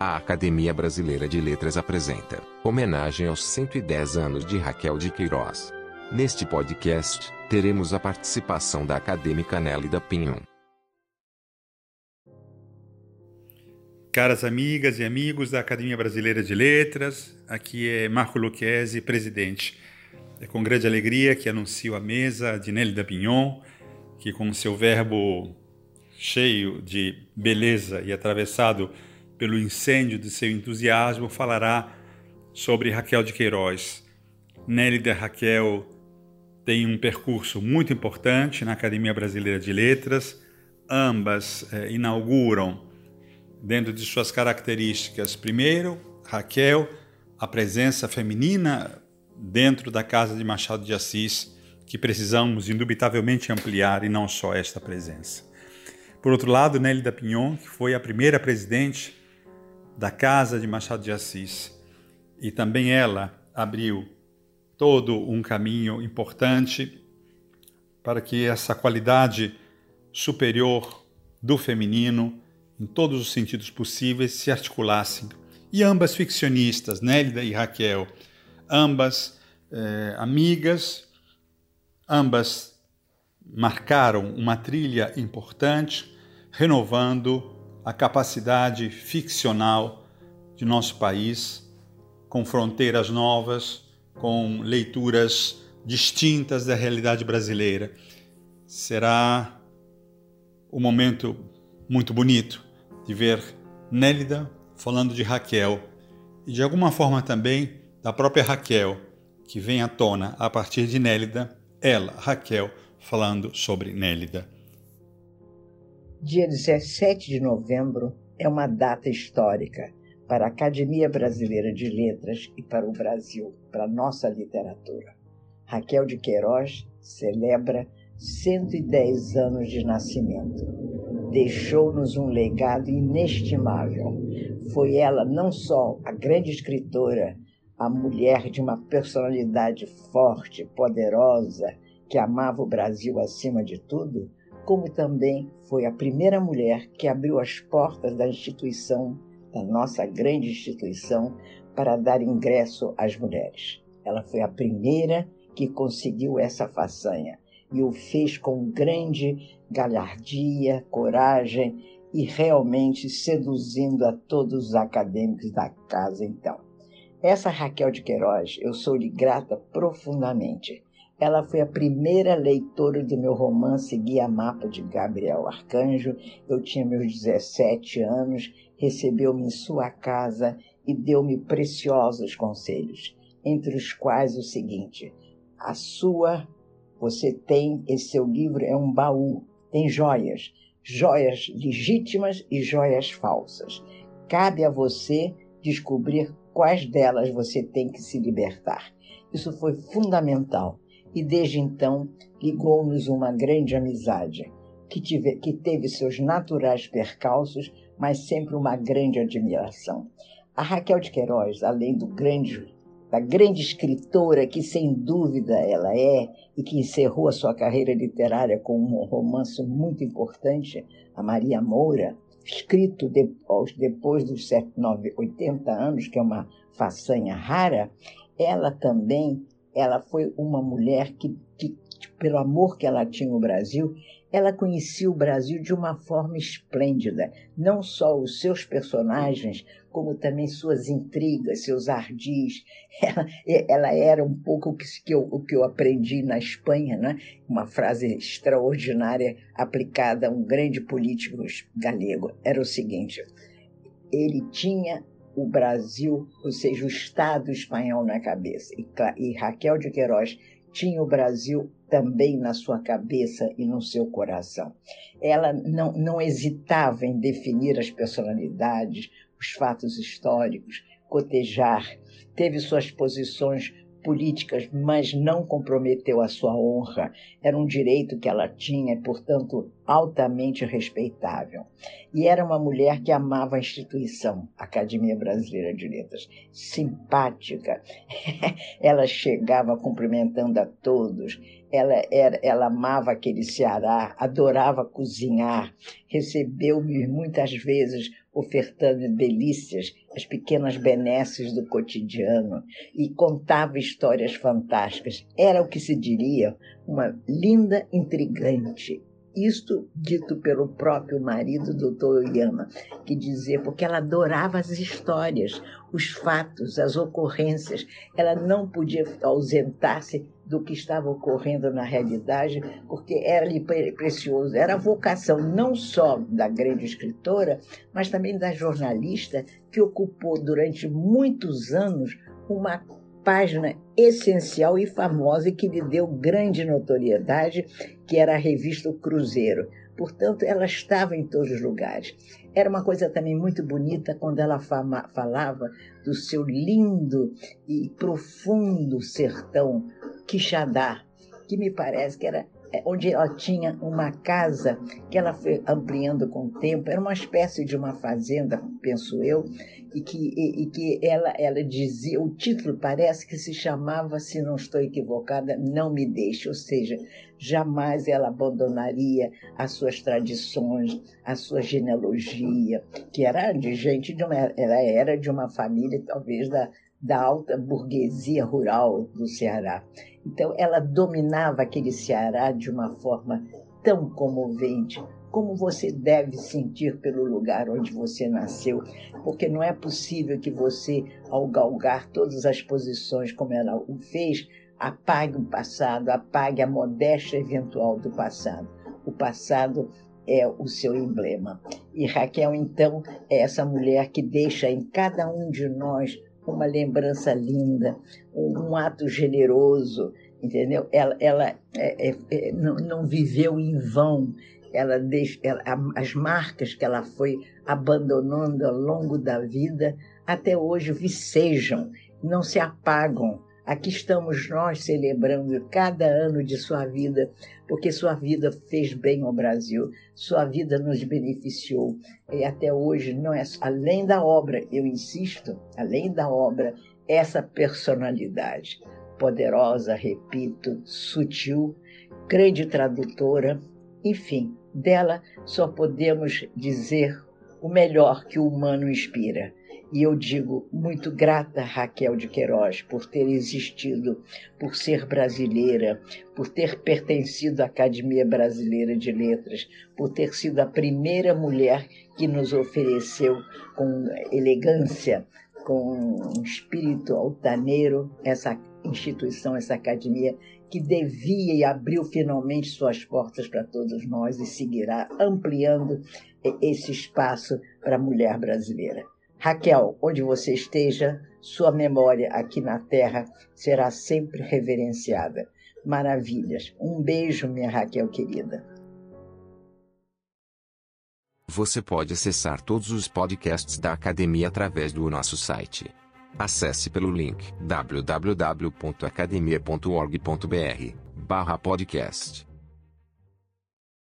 A Academia Brasileira de Letras apresenta homenagem aos 110 anos de Raquel de Queiroz. Neste podcast, teremos a participação da acadêmica Nélida Pinhon. Caras amigas e amigos da Academia Brasileira de Letras, aqui é Marco Lucchesi, presidente. É com grande alegria que anuncio a mesa de Nélida Pinhon, que com seu verbo cheio de beleza e atravessado pelo incêndio de seu entusiasmo, falará sobre Raquel de Queiroz. Nélida Raquel tem um percurso muito importante na Academia Brasileira de Letras. Ambas eh, inauguram, dentro de suas características, primeiro, Raquel, a presença feminina dentro da Casa de Machado de Assis, que precisamos indubitavelmente ampliar e não só esta presença. Por outro lado, Nélida Pinhon, que foi a primeira presidente da Casa de Machado de Assis. E também ela abriu todo um caminho importante para que essa qualidade superior do feminino, em todos os sentidos possíveis, se articulassem. E ambas ficcionistas, Nélida e Raquel, ambas eh, amigas, ambas marcaram uma trilha importante, renovando a capacidade ficcional de nosso país, com fronteiras novas, com leituras distintas da realidade brasileira. Será um momento muito bonito de ver Nélida falando de Raquel e de alguma forma também da própria Raquel, que vem à tona a partir de Nélida, ela, Raquel, falando sobre Nélida. Dia 17 de novembro é uma data histórica para a Academia Brasileira de Letras e para o Brasil, para a nossa literatura. Raquel de Queiroz celebra 110 anos de nascimento. Deixou-nos um legado inestimável. Foi ela não só a grande escritora, a mulher de uma personalidade forte, poderosa, que amava o Brasil acima de tudo, como também foi a primeira mulher que abriu as portas da instituição, da nossa grande instituição, para dar ingresso às mulheres. Ela foi a primeira que conseguiu essa façanha e o fez com grande galhardia, coragem e realmente seduzindo a todos os acadêmicos da casa então. Essa Raquel de Queiroz, eu sou-lhe grata profundamente ela foi a primeira leitora do meu romance Guia Mapa de Gabriel Arcanjo. Eu tinha meus 17 anos, recebeu-me em sua casa e deu-me preciosos conselhos, entre os quais o seguinte: a sua, você tem, esse seu livro é um baú, tem joias, joias legítimas e joias falsas. Cabe a você descobrir quais delas você tem que se libertar. Isso foi fundamental e desde então ligou-nos uma grande amizade, que, tive, que teve seus naturais percalços, mas sempre uma grande admiração. A Raquel de Queiroz, além do grande, da grande escritora que sem dúvida ela é e que encerrou a sua carreira literária com um romance muito importante, a Maria Moura, escrito de, depois dos 80 anos, que é uma façanha rara, ela também ela foi uma mulher que, que, pelo amor que ela tinha no Brasil, ela conhecia o Brasil de uma forma esplêndida. Não só os seus personagens, como também suas intrigas, seus ardis. Ela, ela era um pouco o que, eu, o que eu aprendi na Espanha, né? uma frase extraordinária aplicada a um grande político galego. Era o seguinte: ele tinha o Brasil, ou seja, o Estado espanhol na cabeça. E, e Raquel de Queiroz tinha o Brasil também na sua cabeça e no seu coração. Ela não, não hesitava em definir as personalidades, os fatos históricos, cotejar, teve suas posições políticas, mas não comprometeu a sua honra. Era um direito que ela tinha, portanto, altamente respeitável. E era uma mulher que amava a instituição, Academia Brasileira de Letras, simpática. ela chegava cumprimentando a todos. ela, era, ela amava aquele Ceará, adorava cozinhar, recebeu-me muitas vezes ofertando delícias, as pequenas benesses do cotidiano, e contava histórias fantásticas. Era o que se diria uma linda intrigante, isto dito pelo próprio marido, doutor Oyama, que dizia, porque ela adorava as histórias, os fatos, as ocorrências. Ela não podia ausentar-se do que estava ocorrendo na realidade, porque era-lhe precioso. Era a vocação não só da grande escritora, mas também da jornalista, que ocupou durante muitos anos uma página essencial e famosa e que lhe deu grande notoriedade, que era a revista o Cruzeiro. Portanto, ela estava em todos os lugares. Era uma coisa também muito bonita quando ela falava do seu lindo e profundo sertão Quixadá, que me parece que era onde ela tinha uma casa que ela foi ampliando com o tempo, era uma espécie de uma fazenda, penso eu, e que, e, e, que ela, ela dizia, o título parece que se chamava, se não estou equivocada, Não Me Deixe, ou seja, jamais ela abandonaria as suas tradições, a sua genealogia, que era de gente de uma, ela era de uma família talvez da, da alta burguesia rural do Ceará. Então, ela dominava aquele Ceará de uma forma tão comovente, como você deve sentir pelo lugar onde você nasceu, porque não é possível que você, ao galgar todas as posições como ela o fez, apague o passado, apague a modéstia eventual do passado. O passado é o seu emblema. E Raquel, então, é essa mulher que deixa em cada um de nós uma lembrança linda, um, um ato generoso, entendeu? Ela, ela é, é, é, não, não, viveu em vão, ela, deixa, ela as marcas que ela foi abandonando ao longo da vida até hoje vicejam, não se apagam. Aqui estamos nós celebrando cada ano de sua vida, porque sua vida fez bem ao Brasil, sua vida nos beneficiou. E até hoje, não é além da obra, eu insisto, além da obra, essa personalidade poderosa, repito, sutil, grande tradutora, enfim, dela só podemos dizer o melhor que o humano inspira. E eu digo muito grata Raquel de Queiroz por ter existido, por ser brasileira, por ter pertencido à Academia Brasileira de Letras, por ter sido a primeira mulher que nos ofereceu com elegância, com um espírito altaneiro, essa instituição, essa academia que devia e abriu finalmente suas portas para todos nós e seguirá ampliando esse espaço para a mulher brasileira. Raquel, onde você esteja, sua memória aqui na Terra será sempre reverenciada. Maravilhas. Um beijo, minha Raquel querida. Você pode acessar todos os podcasts da academia através do nosso site. Acesse pelo link www.academia.org.br/podcast.